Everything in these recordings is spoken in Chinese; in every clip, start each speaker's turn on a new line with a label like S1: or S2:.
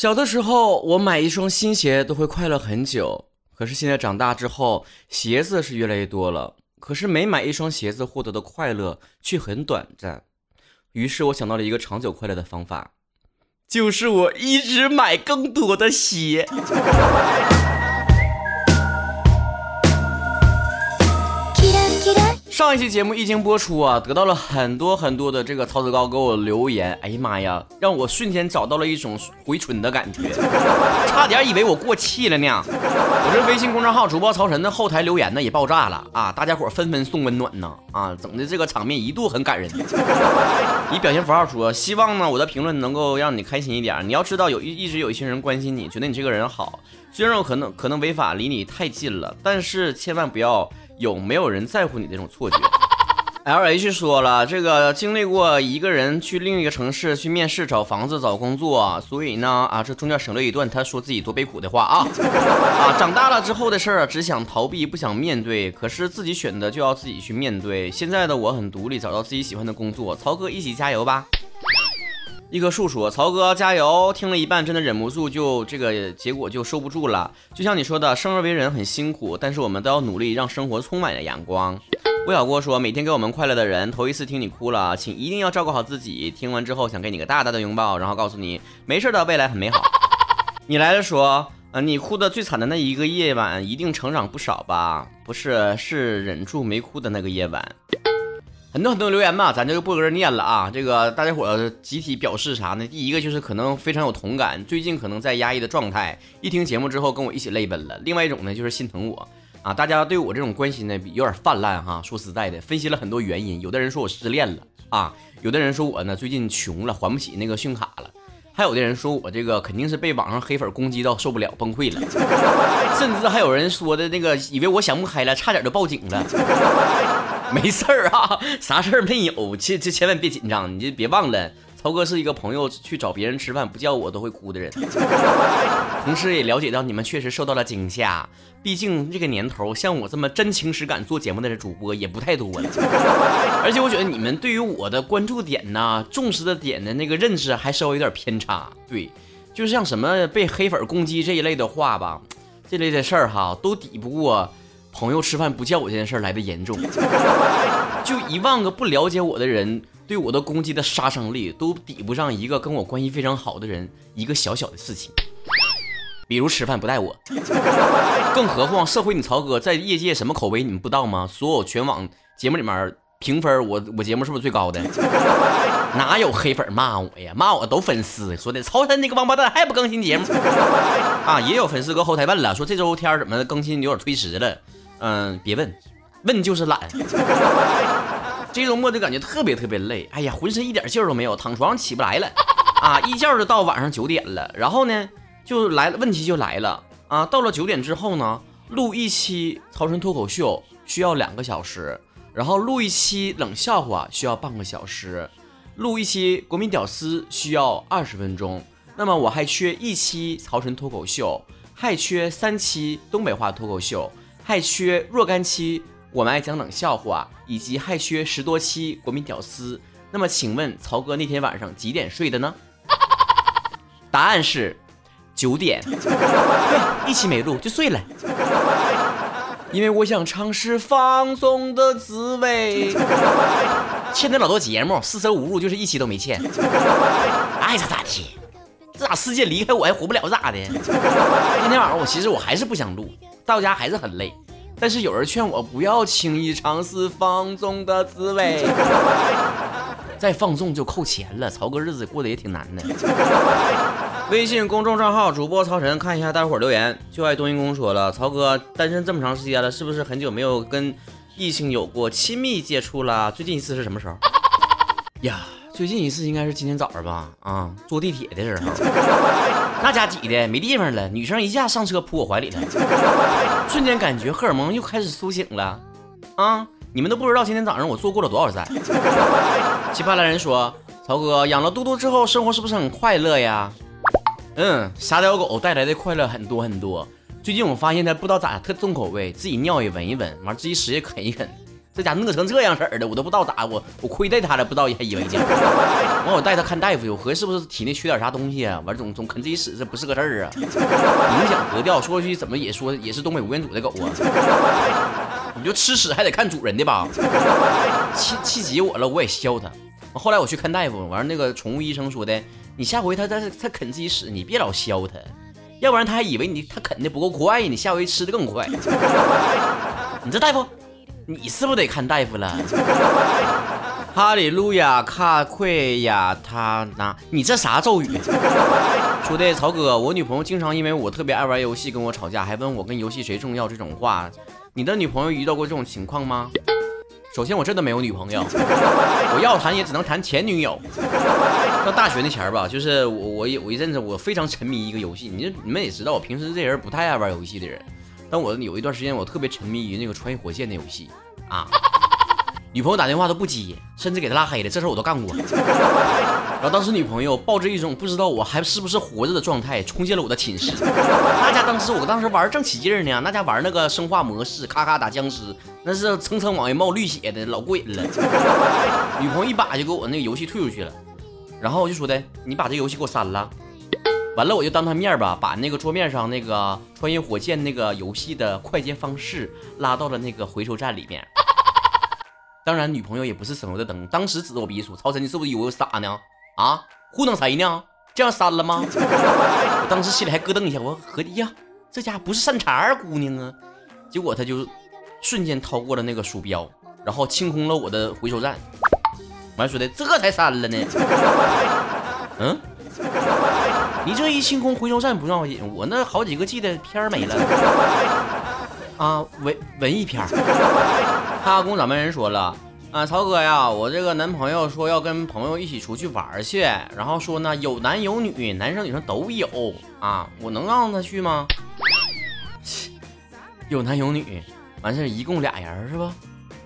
S1: 小的时候，我买一双新鞋都会快乐很久。可是现在长大之后，鞋子是越来越多了，可是每买一双鞋子获得的快乐却很短暂。于是我想到了一个长久快乐的方法，就是我一直买更多的鞋。上一期节目一经播出啊，得到了很多很多的这个曹子高给我留言，哎呀妈呀，让我瞬间找到了一种回春的感觉，差点以为我过气了呢。我这微信公众号主播曹晨的后台留言呢也爆炸了啊，大家伙纷纷送温暖呢啊，整的这个场面一度很感人。以表情符号说，希望呢我的评论能够让你开心一点。你要知道有一一直有一些人关心你，觉得你这个人好，虽然我可能可能违法离你太近了，但是千万不要。有没有人在乎你这种错觉？L H 说了，这个经历过一个人去另一个城市去面试找房子找工作，所以呢啊，这中间省略一段他说自己多悲苦的话啊啊，长大了之后的事儿只想逃避不想面对，可是自己选的就要自己去面对。现在的我很独立，找到自己喜欢的工作，曹哥一起加油吧！一棵树说：“曹哥加油！”听了一半，真的忍不住，就这个结果就收不住了。就像你说的，生而为人很辛苦，但是我们都要努力，让生活充满了阳光。魏小郭说：“每天给我们快乐的人，头一次听你哭了，请一定要照顾好自己。听完之后，想给你个大大的拥抱，然后告诉你没事的，未来很美好。”你来了说：“呃，你哭的最惨的那一个夜晚，一定成长不少吧？不是，是忍住没哭的那个夜晚。”很多很多留言嘛，咱就不搁这念了啊。这个大家伙集体表示啥呢？第一个就是可能非常有同感，最近可能在压抑的状态，一听节目之后跟我一起泪奔了。另外一种呢，就是心疼我啊。大家对我这种关心呢，有点泛滥哈。说实在的，分析了很多原因，有的人说我失恋了啊，有的人说我呢最近穷了，还不起那个信用卡了，还有的人说我这个肯定是被网上黑粉攻击到受不了崩溃了，甚至还有人说的那个以为我想不开了，差点就报警了。没事儿啊，啥事儿没有，切这千万别紧张，你就别忘了，曹哥是一个朋友去找别人吃饭不叫我都会哭的人，同时也了解到你们确实受到了惊吓，毕竟这个年头像我这么真情实感做节目的主播也不太多了，而且我觉得你们对于我的关注点呐、重视的点的那个认识还稍微有点偏差，对，就像什么被黑粉攻击这一类的话吧，这类的事儿哈都抵不过。朋友吃饭不叫我这件事来的严重，就一万个不了解我的人对我的攻击的杀伤力都抵不上一个跟我关系非常好的人一个小小的事情，比如吃饭不带我，更何况社会你曹哥在业界什么口碑你们不知道吗？所有全网节目里面评分我我节目是不是最高的？哪有黑粉骂我呀？骂我都粉丝说的，曹晨那个王八蛋还不更新节目啊？也有粉丝搁后台问了，说这周天怎么更新有点推迟了？嗯，别问，问就是懒。这周末就感觉特别特别累，哎呀，浑身一点劲儿都没有，躺床上起不来了啊！一觉就到晚上九点了，然后呢，就来了，问题就来了啊！到了九点之后呢，录一期曹晨脱口秀需要两个小时，然后录一期冷笑话需要半个小时，录一期国民屌丝需要二十分钟，那么我还缺一期曹晨脱口秀，还缺三期东北话脱口秀。还缺若干期，我们爱讲冷笑话，以及还缺十多期国民屌丝。那么，请问曹哥那天晚上几点睡的呢？答案是九点。对，一期没录就睡了，因为我想尝试放纵的滋味。欠的老多节目，四舍五入就是一期都没欠。爱咋咋地，这咋世界离开我还活不了咋的？今天晚上我其实我还是不想录。到家还是很累，但是有人劝我不要轻易尝试放纵的滋味，再放纵就扣钱了。曹哥日子过得也挺难的。微信公众账号主播曹晨，看一下大伙留言。就爱冬阴功说了，曹哥单身这么长时间了，是不是很久没有跟异性有过亲密接触了？最近一次是什么时候？呀。最近一次应该是今天早上吧，啊，坐地铁的时候，那家挤的没地方了，女生一下上车扑我怀里了，瞬间感觉荷尔蒙又开始苏醒了，啊，你们都不知道今天早上我坐过了多少站。奇葩来人说，曹哥养了嘟嘟之后，生活是不是很快乐呀？嗯，傻屌狗带来的快乐很多很多。最近我发现它不知道咋特重口味，自己尿也闻一闻，完自己屎也啃一啃。这家饿成这样式儿的，我都不知道咋，我我亏待它了，不知道还以为呢。完我带它看大夫，我合计是不是体内缺点啥东西啊？完总总啃自己屎，这不是个事儿啊，影响格调。说出去怎么也说也是东北吴彦祖的狗啊，你就吃屎还得看主人的吧？气气急我了，我也削他。后来我去看大夫，完那个宠物医生说的，你下回他他他啃自己屎，你别老削他，要不然他还以为你他啃的不够快，你下回吃的更快。你这大夫，你是不是得看大夫了？哈利路亚卡奎亚他那，你这啥咒语？说的曹哥，我女朋友经常因为我特别爱玩游戏跟我吵架，还问我跟游戏谁重要这种话。你的女朋友遇到过这种情况吗？首先，我真的没有女朋友，我要谈也只能谈前女友。到大学那前儿吧，就是我我有一阵子我非常沉迷一个游戏，你你们也知道，我平时这人不太爱玩游戏的人，但我有一段时间我特别沉迷于那个穿越火线的游戏啊。女朋友打电话都不接，甚至给他拉黑了，这事我都干过。然后当时女朋友抱着一种不知道我还是不是活着的状态冲进了我的寝室。那家当时我当时玩正起劲呢，那家玩那个生化模式，咔咔打僵尸，那是蹭蹭往外冒绿血的，老过瘾了。女朋友一把就给我那个游戏退出去了，然后我就说的，你把这游戏给我删了。完了我就当他面吧，把那个桌面上那个穿越火箭那个游戏的快捷方式拉到了那个回收站里面。当然，女朋友也不是省油的灯，当时指着我鼻子说：“曹晨，你是不是以为我傻呢？啊，糊弄谁呢？这样删了吗？” 我当时心里还咯噔一下，我合计呀，这家不是善茬姑娘啊。结果他就瞬间掏过了那个鼠标，然后清空了我的回收站。完说的这才删了呢。嗯，你这一清空回收站不要紧，我那好几个 G 的片没了。啊，文文艺片他工掌门人说了，啊，曹哥呀，我这个男朋友说要跟朋友一起出去玩去，然后说呢有男有女，男生女生都有啊，我能让他去吗？有男有女，完事一共俩人是吧？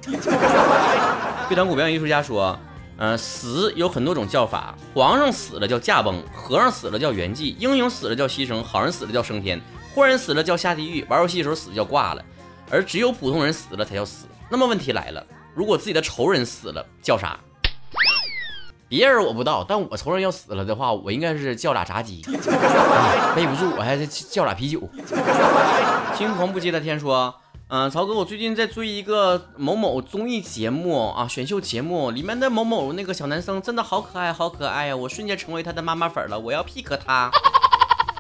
S1: 非常古表演艺术家说，嗯，死有很多种叫法，皇上死了叫驾崩，和尚死了叫圆寂，英雄死了叫牺牲，好人死了叫升天，坏人死了叫下地狱，玩游戏的时候死叫挂了，而只有普通人死了才叫死。那么问题来了，如果自己的仇人死了叫啥？别人我不知道，但我仇人要死了的话，我应该是叫俩炸鸡，背不住我还是叫俩啤酒。青黄不接的天说，嗯，曹哥，我最近在追一个某某综艺节目啊，选秀节目里面的某某那个小男生真的好可爱，好可爱呀！我瞬间成为他的妈妈粉了，我要 pick 他。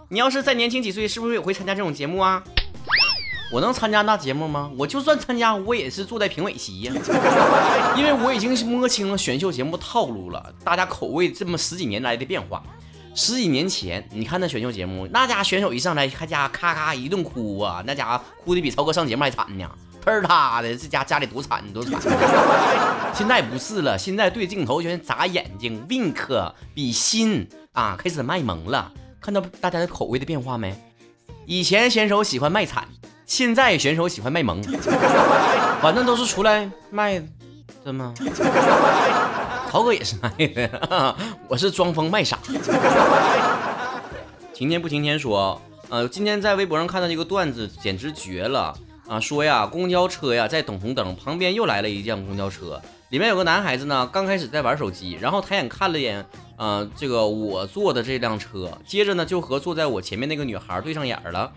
S1: 你要是再年轻几岁，是不是也会参加这种节目啊？我能参加那节目吗？我就算参加，我也是坐在评委席呀，因为我已经摸清了选秀节目套路了。大家口味这么十几年来的变化，十几年前你看那选秀节目，那家选手一上来，还家咔咔一顿哭啊，那家伙哭的比超哥上节目还惨呢，喷他的这家家里多惨多惨。现在不是了，现在对镜头全眨眼睛，wink 比心啊，开始卖萌了。看到大家的口味的变化没？以前选手喜欢卖惨。现在选手喜欢卖萌，反正都是出来卖的吗？曹哥也是卖的，我是装疯卖傻。晴天不晴天说，呃，今天在微博上看到一个段子，简直绝了啊！说呀，公交车呀在等红灯，旁边又来了一辆公交车，里面有个男孩子呢，刚开始在玩手机，然后抬眼看了眼，呃，这个我坐的这辆车，接着呢就和坐在我前面那个女孩对上眼了。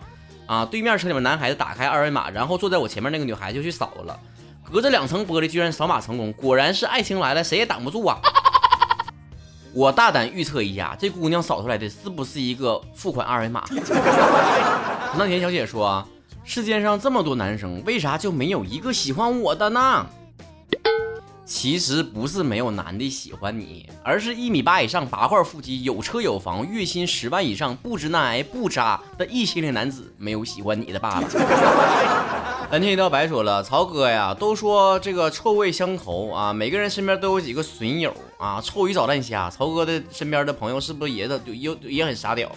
S1: 啊！对面车里面男孩子打开二维码，然后坐在我前面那个女孩就去扫了，隔着两层玻璃居然扫码成功，果然是爱情来了，谁也挡不住啊！我大胆预测一下，这姑娘扫出来的是不是一个付款二维码？那田小姐说：“世界上这么多男生，为啥就没有一个喜欢我的呢？”其实不是没有男的喜欢你，而是一米八以上、八块腹肌、有车有房、月薪十万以上、不直男癌不渣的异性恋男子没有喜欢你的罢了。蓝天一道白说了，曹哥呀，都说这个臭味相投啊，每个人身边都有几个损友啊，臭鱼找烂虾。曹哥的身边的朋友是不是也的也也很傻屌？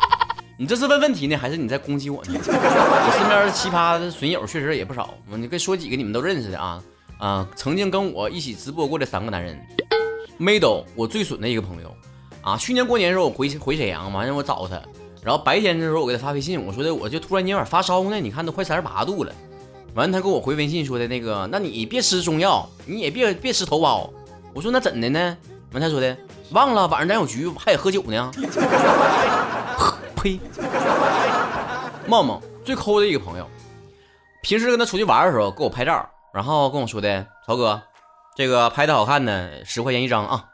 S1: 你这是问问题呢，还是你在攻击我呢？我身边的奇葩的损友确实也不少，你跟说几个你们都认识的啊。啊，曾经跟我一起直播过的三个男人，Middle，我最损的一个朋友啊。去年过年的时候，我回回沈阳，完了我找他，然后白天的时候我给他发微信，我说的我就突然间有点发烧呢，你看都快三十八度了，完了他给我回微信说的那个，那你别吃中药，你也别别吃头孢。我说那怎的呢？完他说的，忘了晚上咱有局，还得喝酒呢。呸！茂茂最抠的一个朋友，平时跟他出去玩的时候给我拍照，然后跟我说的，曹哥，这个拍的好看的十块钱一张啊。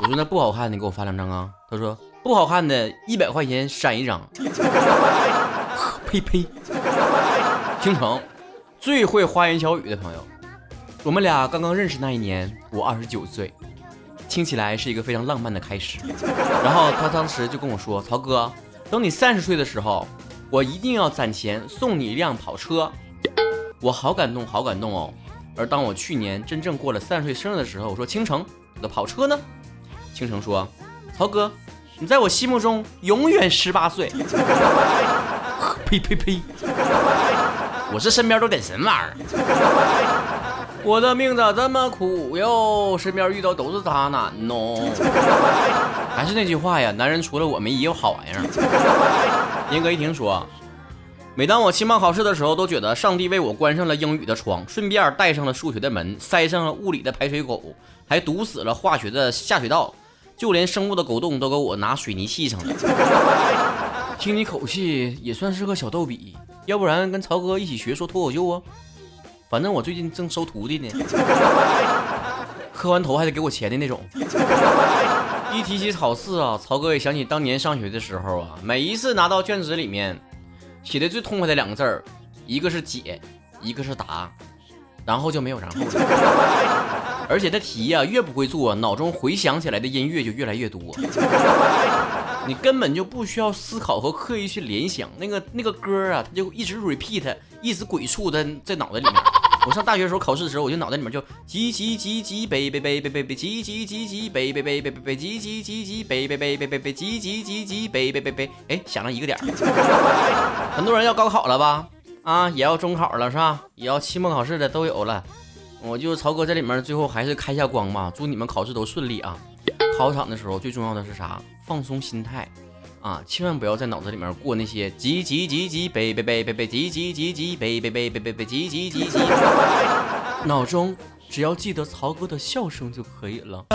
S1: 我说那不好看的给我发两张啊。他说不好看的一百块钱删一张。呸 呸！倾城。最会花言巧语的朋友，我们俩刚刚认识那一年，我二十九岁，听起来是一个非常浪漫的开始。然后他当时就跟我说：“曹哥，等你三十岁的时候，我一定要攒钱送你一辆跑车。”我好感动，好感动哦。而当我去年真正过了三十岁生日的时候，我说：“倾城，我的跑车呢？”倾城说：“曹哥，你在我心目中永远十八岁。”呸呸呸！我这身边都点什么玩意儿？我的命咋这么苦哟？身边遇到都是渣男哦。还是那句话呀，男人除了我没也有好玩意儿。严格一听说，每当我期末考试的时候，都觉得上帝为我关上了英语的窗，顺便带上了数学的门，塞上了物理的排水口，还堵死了化学的下水道，就连生物的狗洞都给我拿水泥砌上了。听你口气，也算是个小逗比。要不然跟曹哥一起学说脱口秀啊？反正我最近正收徒弟呢，磕完头还得给我钱的那种。一提起考试啊，曹哥也想起当年上学的时候啊，每一次拿到卷子里面写的最痛快的两个字儿，一个是解，一个是答，然后就没有然后了。而且这题呀，越不会做，脑中回想起来的音乐就越来越多。你根本就不需要思考和刻意去联想，那个那个歌啊，它就一直 repeat，一直鬼畜的在脑袋里面。我上大学时候考试的时候，我就脑袋里面就叽叽叽叽背背背背背背叽叽叽叽背背背背背背叽叽叽叽背背背背背背叽叽叽叽背背背背，哎，想了一个点儿。很多人要高考了吧？啊，也要中考了是吧？也要期末考试的都有了。我就曹哥在里面，最后还是开下光吧，祝你们考试都顺利啊！考场的时候最重要的是啥？放松心态啊！千万不要在脑子里面过那些急急急急背背背背背急急急急背背背背背背叽叽叽叽，脑中只要记得曹哥的笑声就可以了。